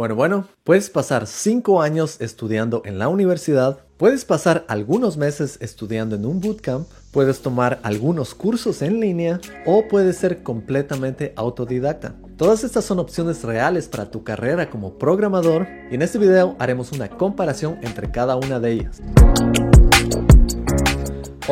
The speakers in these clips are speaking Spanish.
Bueno, bueno, puedes pasar 5 años estudiando en la universidad, puedes pasar algunos meses estudiando en un bootcamp, puedes tomar algunos cursos en línea o puedes ser completamente autodidacta. Todas estas son opciones reales para tu carrera como programador y en este video haremos una comparación entre cada una de ellas.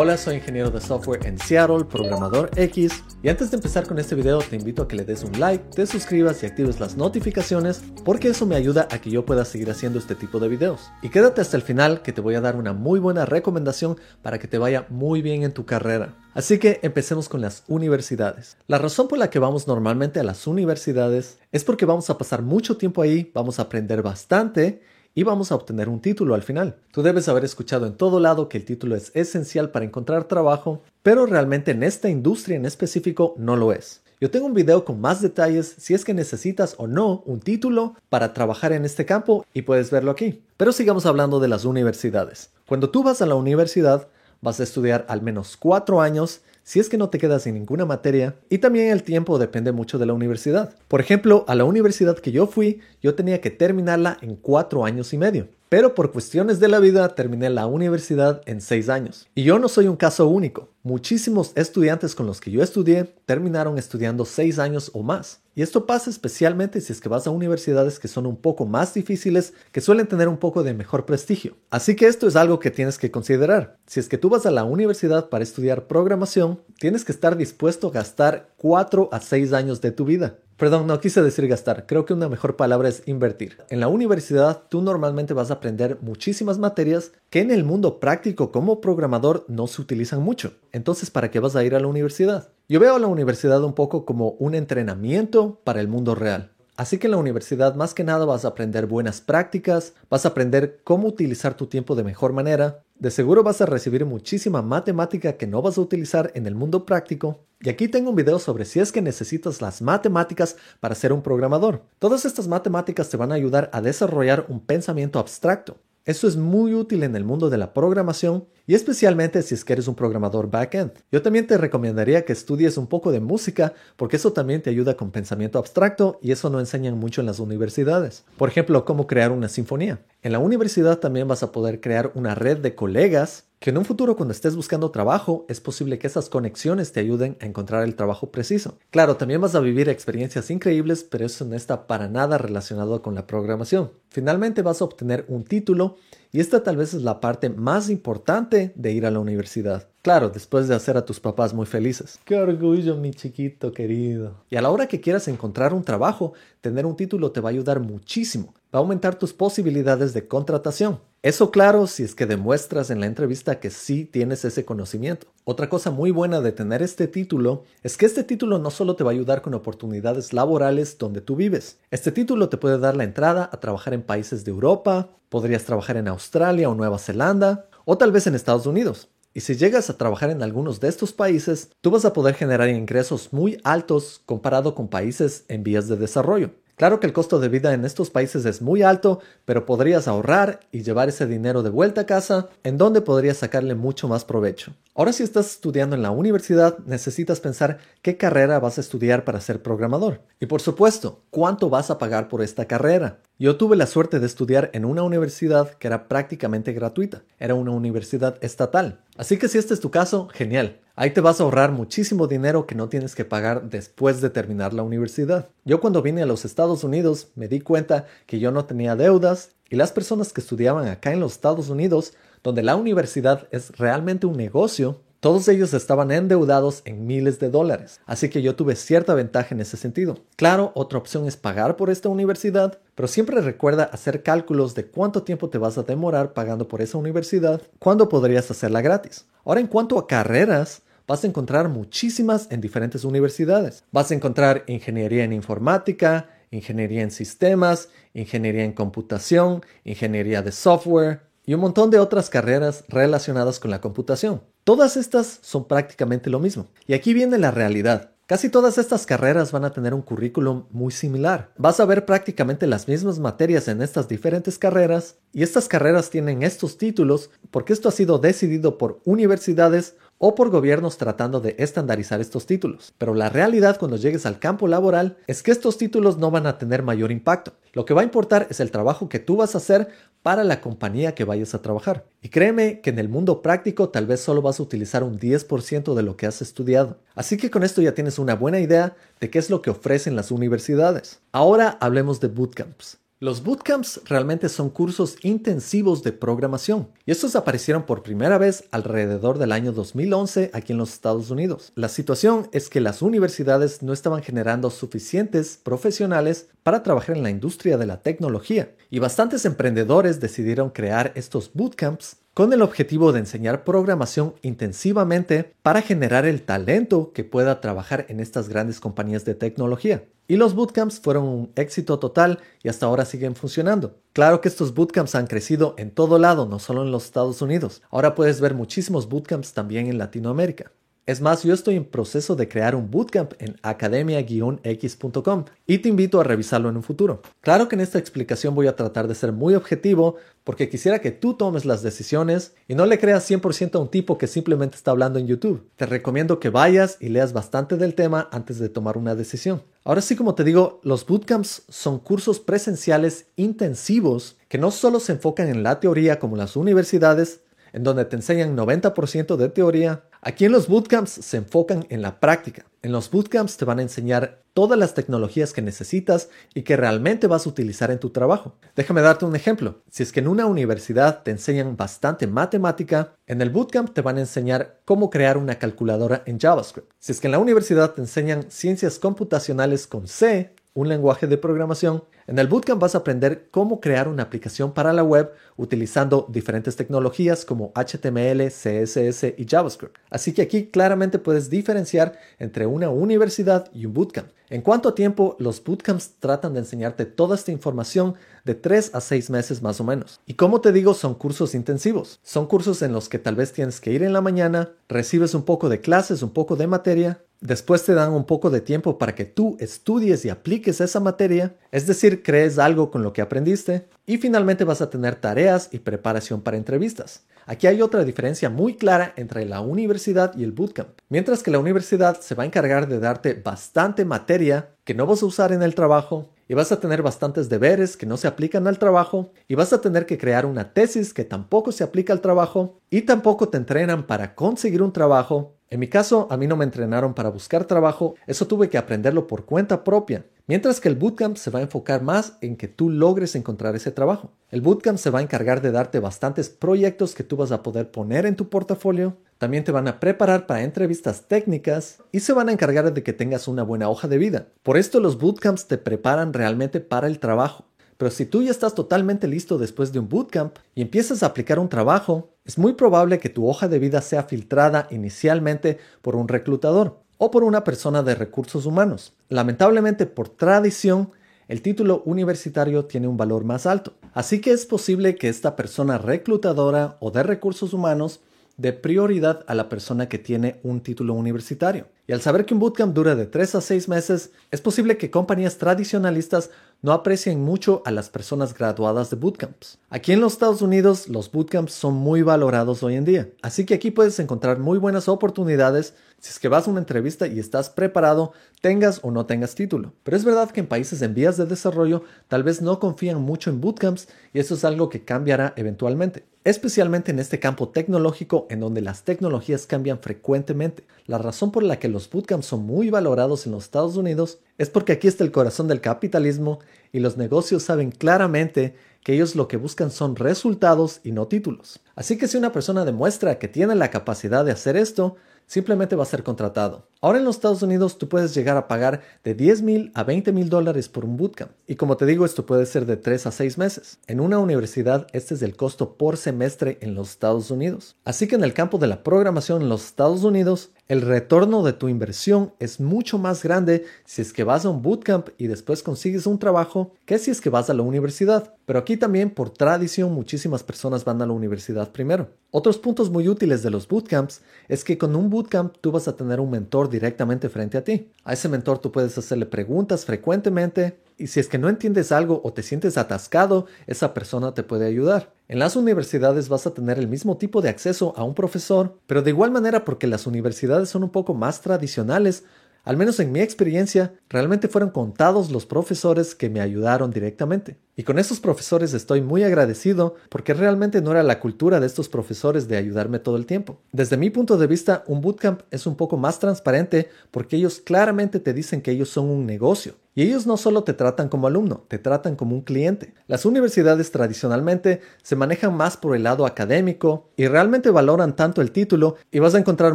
Hola, soy ingeniero de software en Seattle, programador X, y antes de empezar con este video te invito a que le des un like, te suscribas y actives las notificaciones porque eso me ayuda a que yo pueda seguir haciendo este tipo de videos. Y quédate hasta el final que te voy a dar una muy buena recomendación para que te vaya muy bien en tu carrera. Así que empecemos con las universidades. La razón por la que vamos normalmente a las universidades es porque vamos a pasar mucho tiempo ahí, vamos a aprender bastante y vamos a obtener un título al final. Tú debes haber escuchado en todo lado que el título es esencial para encontrar trabajo, pero realmente en esta industria en específico no lo es. Yo tengo un video con más detalles si es que necesitas o no un título para trabajar en este campo y puedes verlo aquí. Pero sigamos hablando de las universidades. Cuando tú vas a la universidad, vas a estudiar al menos cuatro años si es que no te quedas sin ninguna materia y también el tiempo depende mucho de la universidad. Por ejemplo, a la universidad que yo fui, yo tenía que terminarla en cuatro años y medio. Pero por cuestiones de la vida terminé la universidad en seis años. Y yo no soy un caso único. Muchísimos estudiantes con los que yo estudié terminaron estudiando seis años o más. Y esto pasa especialmente si es que vas a universidades que son un poco más difíciles, que suelen tener un poco de mejor prestigio. Así que esto es algo que tienes que considerar. Si es que tú vas a la universidad para estudiar programación, tienes que estar dispuesto a gastar cuatro a seis años de tu vida. Perdón, no quise decir gastar, creo que una mejor palabra es invertir. En la universidad tú normalmente vas a aprender muchísimas materias que en el mundo práctico como programador no se utilizan mucho. Entonces, ¿para qué vas a ir a la universidad? Yo veo a la universidad un poco como un entrenamiento para el mundo real. Así que en la universidad más que nada vas a aprender buenas prácticas, vas a aprender cómo utilizar tu tiempo de mejor manera, de seguro vas a recibir muchísima matemática que no vas a utilizar en el mundo práctico. Y aquí tengo un video sobre si es que necesitas las matemáticas para ser un programador. Todas estas matemáticas te van a ayudar a desarrollar un pensamiento abstracto. Eso es muy útil en el mundo de la programación y especialmente si es que eres un programador backend. Yo también te recomendaría que estudies un poco de música porque eso también te ayuda con pensamiento abstracto y eso no enseñan mucho en las universidades. Por ejemplo, cómo crear una sinfonía. En la universidad también vas a poder crear una red de colegas que en un futuro cuando estés buscando trabajo es posible que esas conexiones te ayuden a encontrar el trabajo preciso. Claro, también vas a vivir experiencias increíbles, pero eso no está para nada relacionado con la programación. Finalmente vas a obtener un título y esta tal vez es la parte más importante de ir a la universidad. Claro, después de hacer a tus papás muy felices. Qué orgullo, mi chiquito querido. Y a la hora que quieras encontrar un trabajo, tener un título te va a ayudar muchísimo. Va a aumentar tus posibilidades de contratación. Eso claro si es que demuestras en la entrevista que sí tienes ese conocimiento. Otra cosa muy buena de tener este título es que este título no solo te va a ayudar con oportunidades laborales donde tú vives. Este título te puede dar la entrada a trabajar en países de Europa, podrías trabajar en Australia o Nueva Zelanda, o tal vez en Estados Unidos. Y si llegas a trabajar en algunos de estos países, tú vas a poder generar ingresos muy altos comparado con países en vías de desarrollo. Claro que el costo de vida en estos países es muy alto, pero podrías ahorrar y llevar ese dinero de vuelta a casa, en donde podrías sacarle mucho más provecho. Ahora si estás estudiando en la universidad, necesitas pensar qué carrera vas a estudiar para ser programador. Y por supuesto, cuánto vas a pagar por esta carrera. Yo tuve la suerte de estudiar en una universidad que era prácticamente gratuita. Era una universidad estatal. Así que si este es tu caso, genial. Ahí te vas a ahorrar muchísimo dinero que no tienes que pagar después de terminar la universidad. Yo cuando vine a los Estados Unidos me di cuenta que yo no tenía deudas y las personas que estudiaban acá en los Estados Unidos, donde la universidad es realmente un negocio, todos ellos estaban endeudados en miles de dólares, así que yo tuve cierta ventaja en ese sentido. Claro, otra opción es pagar por esta universidad, pero siempre recuerda hacer cálculos de cuánto tiempo te vas a demorar pagando por esa universidad, cuándo podrías hacerla gratis. Ahora, en cuanto a carreras, vas a encontrar muchísimas en diferentes universidades. Vas a encontrar ingeniería en informática, ingeniería en sistemas, ingeniería en computación, ingeniería de software y un montón de otras carreras relacionadas con la computación. Todas estas son prácticamente lo mismo. Y aquí viene la realidad. Casi todas estas carreras van a tener un currículum muy similar. Vas a ver prácticamente las mismas materias en estas diferentes carreras y estas carreras tienen estos títulos porque esto ha sido decidido por universidades o por gobiernos tratando de estandarizar estos títulos. Pero la realidad cuando llegues al campo laboral es que estos títulos no van a tener mayor impacto. Lo que va a importar es el trabajo que tú vas a hacer para la compañía que vayas a trabajar. Y créeme que en el mundo práctico tal vez solo vas a utilizar un 10% de lo que has estudiado. Así que con esto ya tienes una buena idea de qué es lo que ofrecen las universidades. Ahora hablemos de bootcamps. Los bootcamps realmente son cursos intensivos de programación y estos aparecieron por primera vez alrededor del año 2011 aquí en los Estados Unidos. La situación es que las universidades no estaban generando suficientes profesionales para trabajar en la industria de la tecnología y bastantes emprendedores decidieron crear estos bootcamps con el objetivo de enseñar programación intensivamente para generar el talento que pueda trabajar en estas grandes compañías de tecnología. Y los bootcamps fueron un éxito total y hasta ahora siguen funcionando. Claro que estos bootcamps han crecido en todo lado, no solo en los Estados Unidos. Ahora puedes ver muchísimos bootcamps también en Latinoamérica. Es más, yo estoy en proceso de crear un bootcamp en academia-x.com y te invito a revisarlo en un futuro. Claro que en esta explicación voy a tratar de ser muy objetivo porque quisiera que tú tomes las decisiones y no le creas 100% a un tipo que simplemente está hablando en YouTube. Te recomiendo que vayas y leas bastante del tema antes de tomar una decisión. Ahora sí, como te digo, los bootcamps son cursos presenciales intensivos que no solo se enfocan en la teoría como las universidades, en donde te enseñan 90% de teoría. Aquí en los bootcamps se enfocan en la práctica. En los bootcamps te van a enseñar todas las tecnologías que necesitas y que realmente vas a utilizar en tu trabajo. Déjame darte un ejemplo. Si es que en una universidad te enseñan bastante matemática, en el bootcamp te van a enseñar cómo crear una calculadora en JavaScript. Si es que en la universidad te enseñan ciencias computacionales con C, un lenguaje de programación, en el bootcamp vas a aprender cómo crear una aplicación para la web utilizando diferentes tecnologías como HTML, CSS y JavaScript. Así que aquí claramente puedes diferenciar entre una universidad y un bootcamp. En cuanto a tiempo, los bootcamps tratan de enseñarte toda esta información de 3 a 6 meses más o menos. Y como te digo, son cursos intensivos. Son cursos en los que tal vez tienes que ir en la mañana, recibes un poco de clases, un poco de materia, Después te dan un poco de tiempo para que tú estudies y apliques esa materia, es decir, crees algo con lo que aprendiste, y finalmente vas a tener tareas y preparación para entrevistas. Aquí hay otra diferencia muy clara entre la universidad y el bootcamp. Mientras que la universidad se va a encargar de darte bastante materia que no vas a usar en el trabajo, y vas a tener bastantes deberes que no se aplican al trabajo, y vas a tener que crear una tesis que tampoco se aplica al trabajo, y tampoco te entrenan para conseguir un trabajo, en mi caso, a mí no me entrenaron para buscar trabajo, eso tuve que aprenderlo por cuenta propia. Mientras que el bootcamp se va a enfocar más en que tú logres encontrar ese trabajo. El bootcamp se va a encargar de darte bastantes proyectos que tú vas a poder poner en tu portafolio. También te van a preparar para entrevistas técnicas y se van a encargar de que tengas una buena hoja de vida. Por esto los bootcamps te preparan realmente para el trabajo. Pero si tú ya estás totalmente listo después de un bootcamp y empiezas a aplicar un trabajo, es muy probable que tu hoja de vida sea filtrada inicialmente por un reclutador o por una persona de recursos humanos. Lamentablemente, por tradición, el título universitario tiene un valor más alto. Así que es posible que esta persona reclutadora o de recursos humanos dé prioridad a la persona que tiene un título universitario. Y al saber que un bootcamp dura de 3 a 6 meses, es posible que compañías tradicionalistas no aprecien mucho a las personas graduadas de bootcamps. Aquí en los Estados Unidos los bootcamps son muy valorados hoy en día, así que aquí puedes encontrar muy buenas oportunidades si es que vas a una entrevista y estás preparado, tengas o no tengas título. Pero es verdad que en países en vías de desarrollo tal vez no confían mucho en bootcamps y eso es algo que cambiará eventualmente especialmente en este campo tecnológico en donde las tecnologías cambian frecuentemente. La razón por la que los bootcamps son muy valorados en los Estados Unidos es porque aquí está el corazón del capitalismo y los negocios saben claramente que ellos lo que buscan son resultados y no títulos. Así que si una persona demuestra que tiene la capacidad de hacer esto, simplemente va a ser contratado. Ahora en los Estados Unidos tú puedes llegar a pagar de 10 mil a 20 mil dólares por un bootcamp. Y como te digo, esto puede ser de 3 a 6 meses. En una universidad, este es el costo por semestre en los Estados Unidos. Así que en el campo de la programación en los Estados Unidos, el retorno de tu inversión es mucho más grande si es que vas a un bootcamp y después consigues un trabajo que si es que vas a la universidad. Pero aquí también por tradición muchísimas personas van a la universidad primero. Otros puntos muy útiles de los bootcamps es que con un bootcamp tú vas a tener un mentor directamente frente a ti. A ese mentor tú puedes hacerle preguntas frecuentemente y si es que no entiendes algo o te sientes atascado, esa persona te puede ayudar. En las universidades vas a tener el mismo tipo de acceso a un profesor, pero de igual manera porque las universidades son un poco más tradicionales, al menos en mi experiencia, realmente fueron contados los profesores que me ayudaron directamente. Y con esos profesores estoy muy agradecido porque realmente no era la cultura de estos profesores de ayudarme todo el tiempo. Desde mi punto de vista, un bootcamp es un poco más transparente porque ellos claramente te dicen que ellos son un negocio. Y ellos no solo te tratan como alumno, te tratan como un cliente. Las universidades tradicionalmente se manejan más por el lado académico y realmente valoran tanto el título y vas a encontrar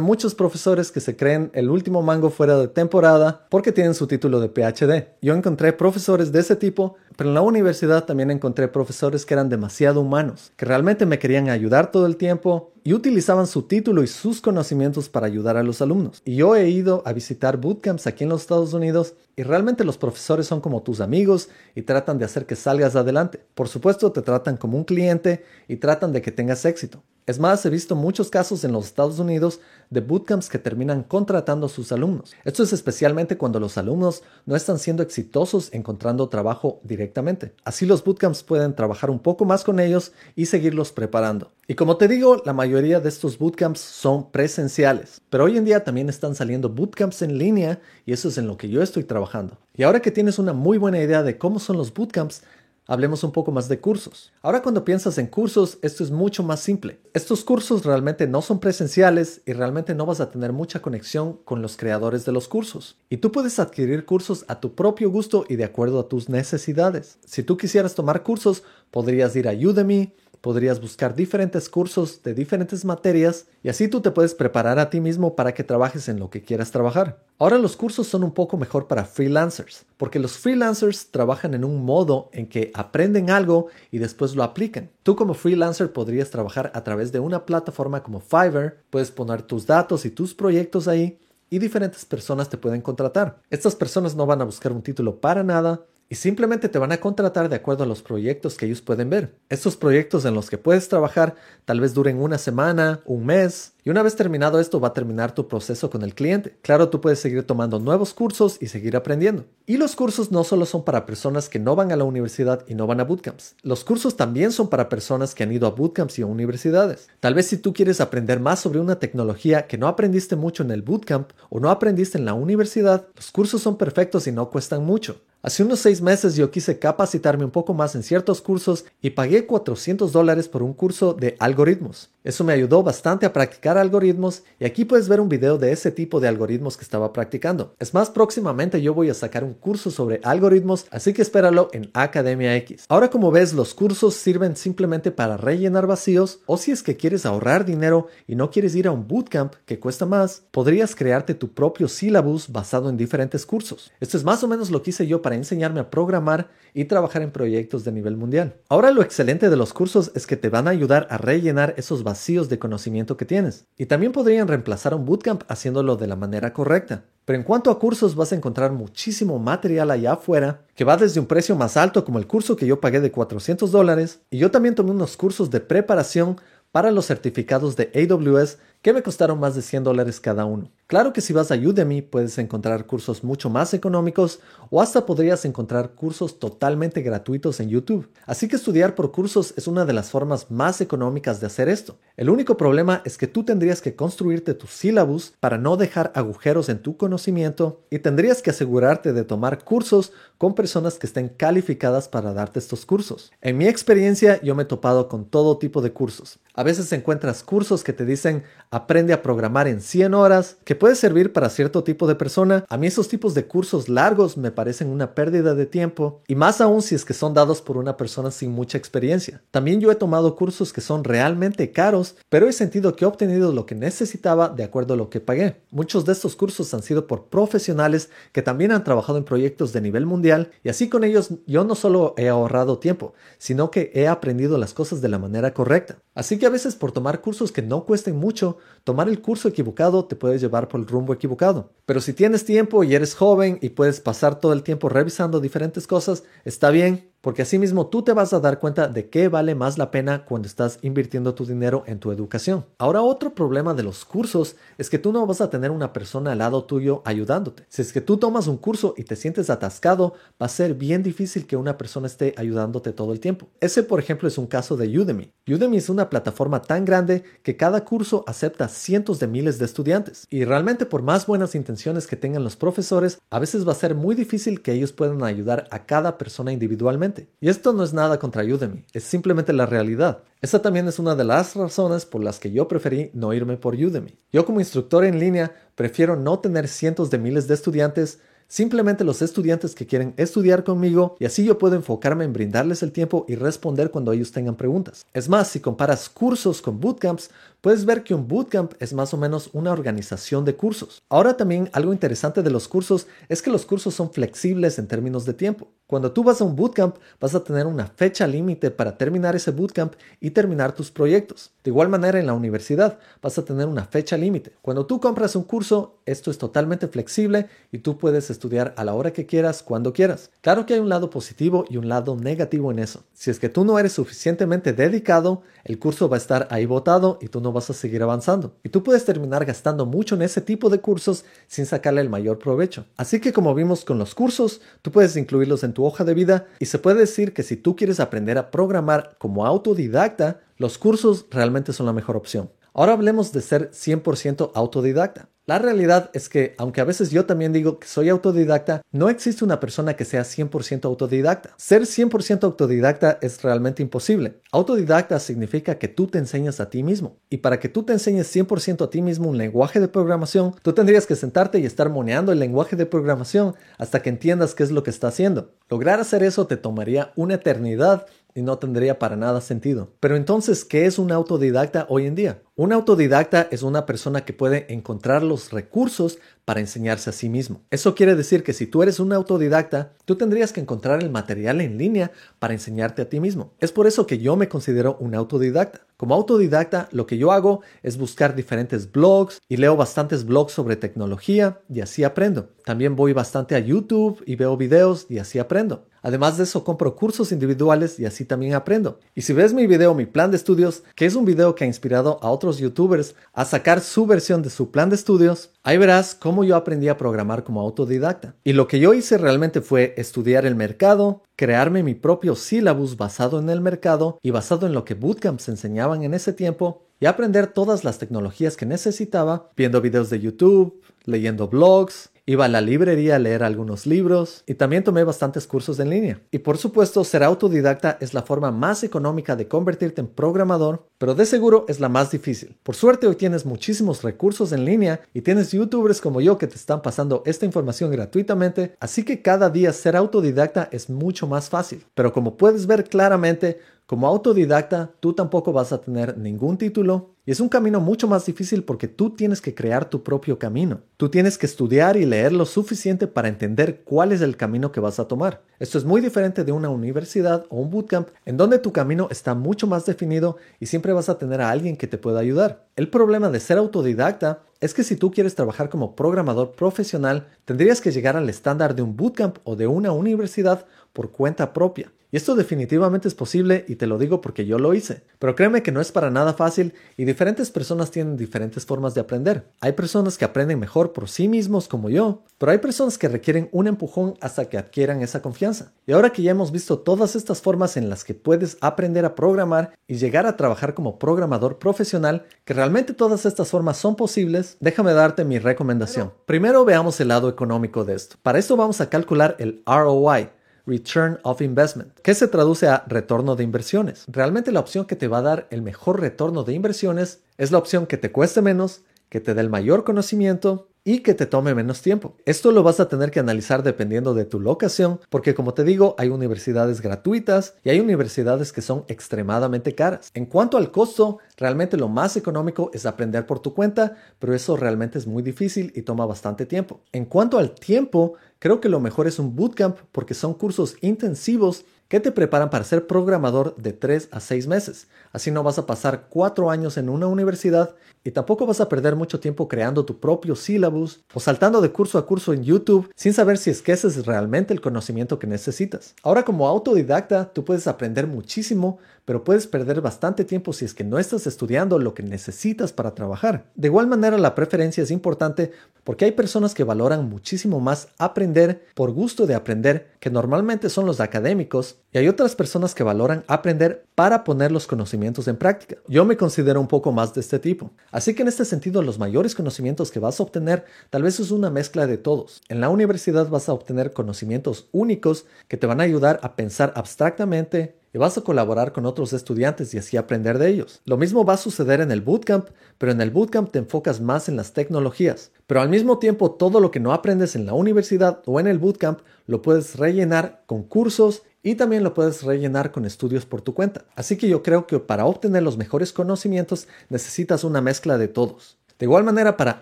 muchos profesores que se creen el último mango fuera de temporada porque tienen su título de PhD. Yo encontré profesores de ese tipo pero en la universidad también encontré profesores que eran demasiado humanos, que realmente me querían ayudar todo el tiempo y utilizaban su título y sus conocimientos para ayudar a los alumnos. Y yo he ido a visitar bootcamps aquí en los Estados Unidos y realmente los profesores son como tus amigos y tratan de hacer que salgas adelante. Por supuesto, te tratan como un cliente y tratan de que tengas éxito. Es más, he visto muchos casos en los Estados Unidos de bootcamps que terminan contratando a sus alumnos. Esto es especialmente cuando los alumnos no están siendo exitosos encontrando trabajo directamente. Así los bootcamps pueden trabajar un poco más con ellos y seguirlos preparando. Y como te digo, la mayoría de estos bootcamps son presenciales, pero hoy en día también están saliendo bootcamps en línea y eso es en lo que yo estoy trabajando. Y ahora que tienes una muy buena idea de cómo son los bootcamps, Hablemos un poco más de cursos. Ahora cuando piensas en cursos, esto es mucho más simple. Estos cursos realmente no son presenciales y realmente no vas a tener mucha conexión con los creadores de los cursos. Y tú puedes adquirir cursos a tu propio gusto y de acuerdo a tus necesidades. Si tú quisieras tomar cursos, podrías ir a Udemy, podrías buscar diferentes cursos de diferentes materias y así tú te puedes preparar a ti mismo para que trabajes en lo que quieras trabajar. Ahora los cursos son un poco mejor para freelancers, porque los freelancers trabajan en un modo en que aprenden algo y después lo aplican. Tú como freelancer podrías trabajar a través de una plataforma como Fiverr, puedes poner tus datos y tus proyectos ahí y diferentes personas te pueden contratar. Estas personas no van a buscar un título para nada, y simplemente te van a contratar de acuerdo a los proyectos que ellos pueden ver. Estos proyectos en los que puedes trabajar tal vez duren una semana, un mes, y una vez terminado esto va a terminar tu proceso con el cliente. Claro, tú puedes seguir tomando nuevos cursos y seguir aprendiendo. Y los cursos no solo son para personas que no van a la universidad y no van a bootcamps. Los cursos también son para personas que han ido a bootcamps y a universidades. Tal vez si tú quieres aprender más sobre una tecnología que no aprendiste mucho en el bootcamp o no aprendiste en la universidad, los cursos son perfectos y no cuestan mucho. Hace unos seis meses yo quise capacitarme un poco más en ciertos cursos y pagué 400 dólares por un curso de algoritmos. Eso me ayudó bastante a practicar algoritmos y aquí puedes ver un video de ese tipo de algoritmos que estaba practicando. Es más, próximamente yo voy a sacar un curso sobre algoritmos, así que espéralo en Academia X. Ahora como ves, los cursos sirven simplemente para rellenar vacíos o si es que quieres ahorrar dinero y no quieres ir a un bootcamp que cuesta más, podrías crearte tu propio syllabus basado en diferentes cursos. Esto es más o menos lo que hice yo para enseñarme a programar y trabajar en proyectos de nivel mundial. Ahora lo excelente de los cursos es que te van a ayudar a rellenar esos vacíos vacíos de conocimiento que tienes. Y también podrían reemplazar un bootcamp haciéndolo de la manera correcta. Pero en cuanto a cursos vas a encontrar muchísimo material allá afuera que va desde un precio más alto como el curso que yo pagué de 400 dólares y yo también tomé unos cursos de preparación para los certificados de AWS que me costaron más de 100 dólares cada uno. Claro que si vas a Udemy puedes encontrar cursos mucho más económicos o hasta podrías encontrar cursos totalmente gratuitos en YouTube. Así que estudiar por cursos es una de las formas más económicas de hacer esto. El único problema es que tú tendrías que construirte tu syllabus para no dejar agujeros en tu conocimiento y tendrías que asegurarte de tomar cursos con personas que estén calificadas para darte estos cursos. En mi experiencia yo me he topado con todo tipo de cursos. A veces encuentras cursos que te dicen aprende a programar en 100 horas, que puede servir para cierto tipo de persona. A mí esos tipos de cursos largos me parecen una pérdida de tiempo, y más aún si es que son dados por una persona sin mucha experiencia. También yo he tomado cursos que son realmente caros, pero he sentido que he obtenido lo que necesitaba de acuerdo a lo que pagué. Muchos de estos cursos han sido por profesionales que también han trabajado en proyectos de nivel mundial, y así con ellos yo no solo he ahorrado tiempo, sino que he aprendido las cosas de la manera correcta. Así que a veces por tomar cursos que no cuesten mucho, tomar el curso equivocado te puede llevar por el rumbo equivocado. Pero si tienes tiempo y eres joven y puedes pasar todo el tiempo revisando diferentes cosas, está bien, porque así mismo tú te vas a dar cuenta de qué vale más la pena cuando estás invirtiendo tu dinero en tu educación. Ahora otro problema de los cursos es que tú no vas a tener una persona al lado tuyo ayudándote. Si es que tú tomas un curso y te sientes atascado, va a ser bien difícil que una persona esté ayudándote todo el tiempo. Ese por ejemplo es un caso de Udemy. Udemy es una plataforma tan grande que cada curso acepta cientos de miles de estudiantes y realmente por más buenas intenciones que tengan los profesores, a veces va a ser muy difícil que ellos puedan ayudar a cada persona individualmente. Y esto no es nada contra Udemy, es simplemente la realidad. Esa también es una de las razones por las que yo preferí no irme por Udemy. Yo como instructor en línea prefiero no tener cientos de miles de estudiantes, simplemente los estudiantes que quieren estudiar conmigo y así yo puedo enfocarme en brindarles el tiempo y responder cuando ellos tengan preguntas. Es más, si comparas cursos con bootcamps, puedes ver que un bootcamp es más o menos una organización de cursos. Ahora también algo interesante de los cursos es que los cursos son flexibles en términos de tiempo. Cuando tú vas a un bootcamp, vas a tener una fecha límite para terminar ese bootcamp y terminar tus proyectos. De igual manera, en la universidad vas a tener una fecha límite. Cuando tú compras un curso, esto es totalmente flexible y tú puedes estudiar a la hora que quieras, cuando quieras. Claro que hay un lado positivo y un lado negativo en eso. Si es que tú no eres suficientemente dedicado, el curso va a estar ahí botado y tú no vas a seguir avanzando. Y tú puedes terminar gastando mucho en ese tipo de cursos sin sacarle el mayor provecho. Así que como vimos con los cursos, tú puedes incluirlos en tu hoja de vida y se puede decir que si tú quieres aprender a programar como autodidacta, los cursos realmente son la mejor opción. Ahora hablemos de ser 100% autodidacta. La realidad es que, aunque a veces yo también digo que soy autodidacta, no existe una persona que sea 100% autodidacta. Ser 100% autodidacta es realmente imposible. Autodidacta significa que tú te enseñas a ti mismo. Y para que tú te enseñes 100% a ti mismo un lenguaje de programación, tú tendrías que sentarte y estar moneando el lenguaje de programación hasta que entiendas qué es lo que está haciendo. Lograr hacer eso te tomaría una eternidad y no tendría para nada sentido. Pero entonces, ¿qué es un autodidacta hoy en día? Un autodidacta es una persona que puede encontrar los recursos para enseñarse a sí mismo. Eso quiere decir que si tú eres un autodidacta, tú tendrías que encontrar el material en línea para enseñarte a ti mismo. Es por eso que yo me considero un autodidacta. Como autodidacta, lo que yo hago es buscar diferentes blogs y leo bastantes blogs sobre tecnología y así aprendo. También voy bastante a YouTube y veo videos y así aprendo. Además de eso, compro cursos individuales y así también aprendo. Y si ves mi video, mi plan de estudios, que es un video que ha inspirado a otros youtubers a sacar su versión de su plan de estudios, ahí verás cómo yo aprendí a programar como autodidacta. Y lo que yo hice realmente fue estudiar el mercado, crearme mi propio sílabus basado en el mercado y basado en lo que bootcamps enseñaban en ese tiempo y aprender todas las tecnologías que necesitaba viendo videos de YouTube, leyendo blogs, Iba a la librería a leer algunos libros y también tomé bastantes cursos en línea. Y por supuesto, ser autodidacta es la forma más económica de convertirte en programador, pero de seguro es la más difícil. Por suerte hoy tienes muchísimos recursos en línea y tienes youtubers como yo que te están pasando esta información gratuitamente, así que cada día ser autodidacta es mucho más fácil. Pero como puedes ver claramente, como autodidacta, tú tampoco vas a tener ningún título y es un camino mucho más difícil porque tú tienes que crear tu propio camino. Tú tienes que estudiar y leer lo suficiente para entender cuál es el camino que vas a tomar. Esto es muy diferente de una universidad o un bootcamp en donde tu camino está mucho más definido y siempre vas a tener a alguien que te pueda ayudar. El problema de ser autodidacta es que si tú quieres trabajar como programador profesional, tendrías que llegar al estándar de un bootcamp o de una universidad por cuenta propia. Y esto definitivamente es posible y te lo digo porque yo lo hice. Pero créeme que no es para nada fácil y diferentes personas tienen diferentes formas de aprender. Hay personas que aprenden mejor por sí mismos como yo, pero hay personas que requieren un empujón hasta que adquieran esa confianza. Y ahora que ya hemos visto todas estas formas en las que puedes aprender a programar y llegar a trabajar como programador profesional, que realmente todas estas formas son posibles, déjame darte mi recomendación. Primero veamos el lado económico de esto. Para esto vamos a calcular el ROI Return of Investment, que se traduce a retorno de inversiones. Realmente la opción que te va a dar el mejor retorno de inversiones es la opción que te cueste menos, que te dé el mayor conocimiento y que te tome menos tiempo. Esto lo vas a tener que analizar dependiendo de tu locación, porque como te digo, hay universidades gratuitas y hay universidades que son extremadamente caras. En cuanto al costo, realmente lo más económico es aprender por tu cuenta, pero eso realmente es muy difícil y toma bastante tiempo. En cuanto al tiempo, creo que lo mejor es un bootcamp porque son cursos intensivos que te preparan para ser programador de 3 a 6 meses. Así no vas a pasar 4 años en una universidad y tampoco vas a perder mucho tiempo creando tu propio sílabo sílabus o saltando de curso a curso en YouTube sin saber si es que es realmente el conocimiento que necesitas. Ahora como autodidacta tú puedes aprender muchísimo, pero puedes perder bastante tiempo si es que no estás estudiando lo que necesitas para trabajar. De igual manera la preferencia es importante porque hay personas que valoran muchísimo más aprender por gusto de aprender, que normalmente son los académicos, y hay otras personas que valoran aprender para poner los conocimientos en práctica. Yo me considero un poco más de este tipo. Así que en este sentido los mayores conocimientos que vas a obtener tal vez es una mezcla de todos. En la universidad vas a obtener conocimientos únicos que te van a ayudar a pensar abstractamente, y vas a colaborar con otros estudiantes y así aprender de ellos. Lo mismo va a suceder en el bootcamp, pero en el bootcamp te enfocas más en las tecnologías. Pero al mismo tiempo todo lo que no aprendes en la universidad o en el bootcamp lo puedes rellenar con cursos y también lo puedes rellenar con estudios por tu cuenta. Así que yo creo que para obtener los mejores conocimientos necesitas una mezcla de todos. De igual manera, para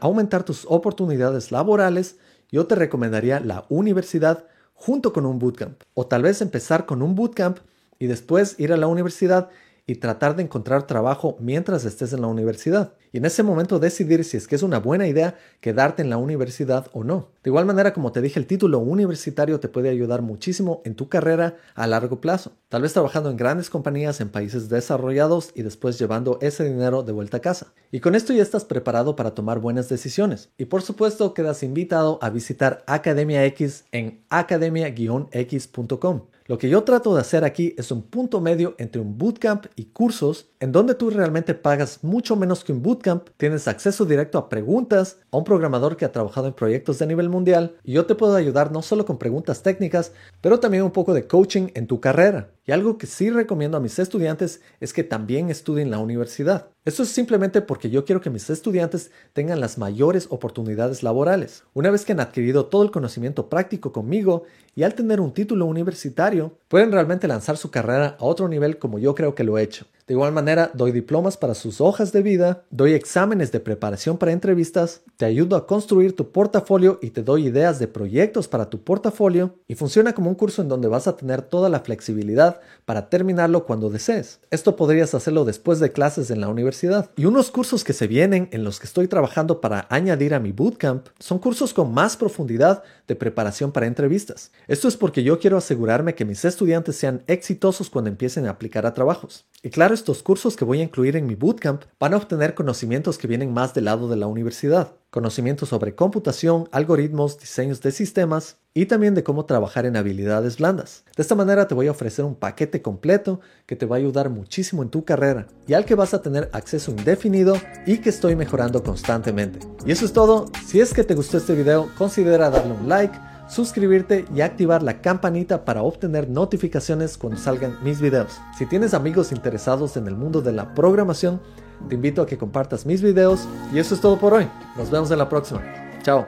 aumentar tus oportunidades laborales, yo te recomendaría la universidad junto con un bootcamp. O tal vez empezar con un bootcamp y después ir a la universidad y tratar de encontrar trabajo mientras estés en la universidad. Y en ese momento decidir si es que es una buena idea quedarte en la universidad o no. De igual manera, como te dije, el título universitario te puede ayudar muchísimo en tu carrera a largo plazo. Tal vez trabajando en grandes compañías en países desarrollados y después llevando ese dinero de vuelta a casa. Y con esto ya estás preparado para tomar buenas decisiones. Y por supuesto, quedas invitado a visitar Academia X en academia-x.com. Lo que yo trato de hacer aquí es un punto medio entre un bootcamp y cursos en donde tú realmente pagas mucho menos que un bootcamp, tienes acceso directo a preguntas, a un programador que ha trabajado en proyectos de nivel mundial y yo te puedo ayudar no solo con preguntas técnicas, pero también un poco de coaching en tu carrera. Y algo que sí recomiendo a mis estudiantes es que también estudien la universidad. Esto es simplemente porque yo quiero que mis estudiantes tengan las mayores oportunidades laborales. Una vez que han adquirido todo el conocimiento práctico conmigo y al tener un título universitario, pueden realmente lanzar su carrera a otro nivel como yo creo que lo he hecho. De igual manera, doy diplomas para sus hojas de vida, doy exámenes de preparación para entrevistas, te ayudo a construir tu portafolio y te doy ideas de proyectos para tu portafolio y funciona como un curso en donde vas a tener toda la flexibilidad para terminarlo cuando desees. Esto podrías hacerlo después de clases en la universidad. Y unos cursos que se vienen en los que estoy trabajando para añadir a mi bootcamp son cursos con más profundidad de preparación para entrevistas. Esto es porque yo quiero asegurarme que mis estudiantes sean exitosos cuando empiecen a aplicar a trabajos. Y claro, estos cursos que voy a incluir en mi bootcamp van a obtener conocimientos que vienen más del lado de la universidad. Conocimientos sobre computación, algoritmos, diseños de sistemas y también de cómo trabajar en habilidades blandas. De esta manera te voy a ofrecer un paquete completo que te va a ayudar muchísimo en tu carrera y al que vas a tener acceso indefinido y que estoy mejorando constantemente. Y eso es todo. Si es que te gustó este video, considera darle un like suscribirte y activar la campanita para obtener notificaciones cuando salgan mis videos. Si tienes amigos interesados en el mundo de la programación, te invito a que compartas mis videos y eso es todo por hoy. Nos vemos en la próxima. Chao.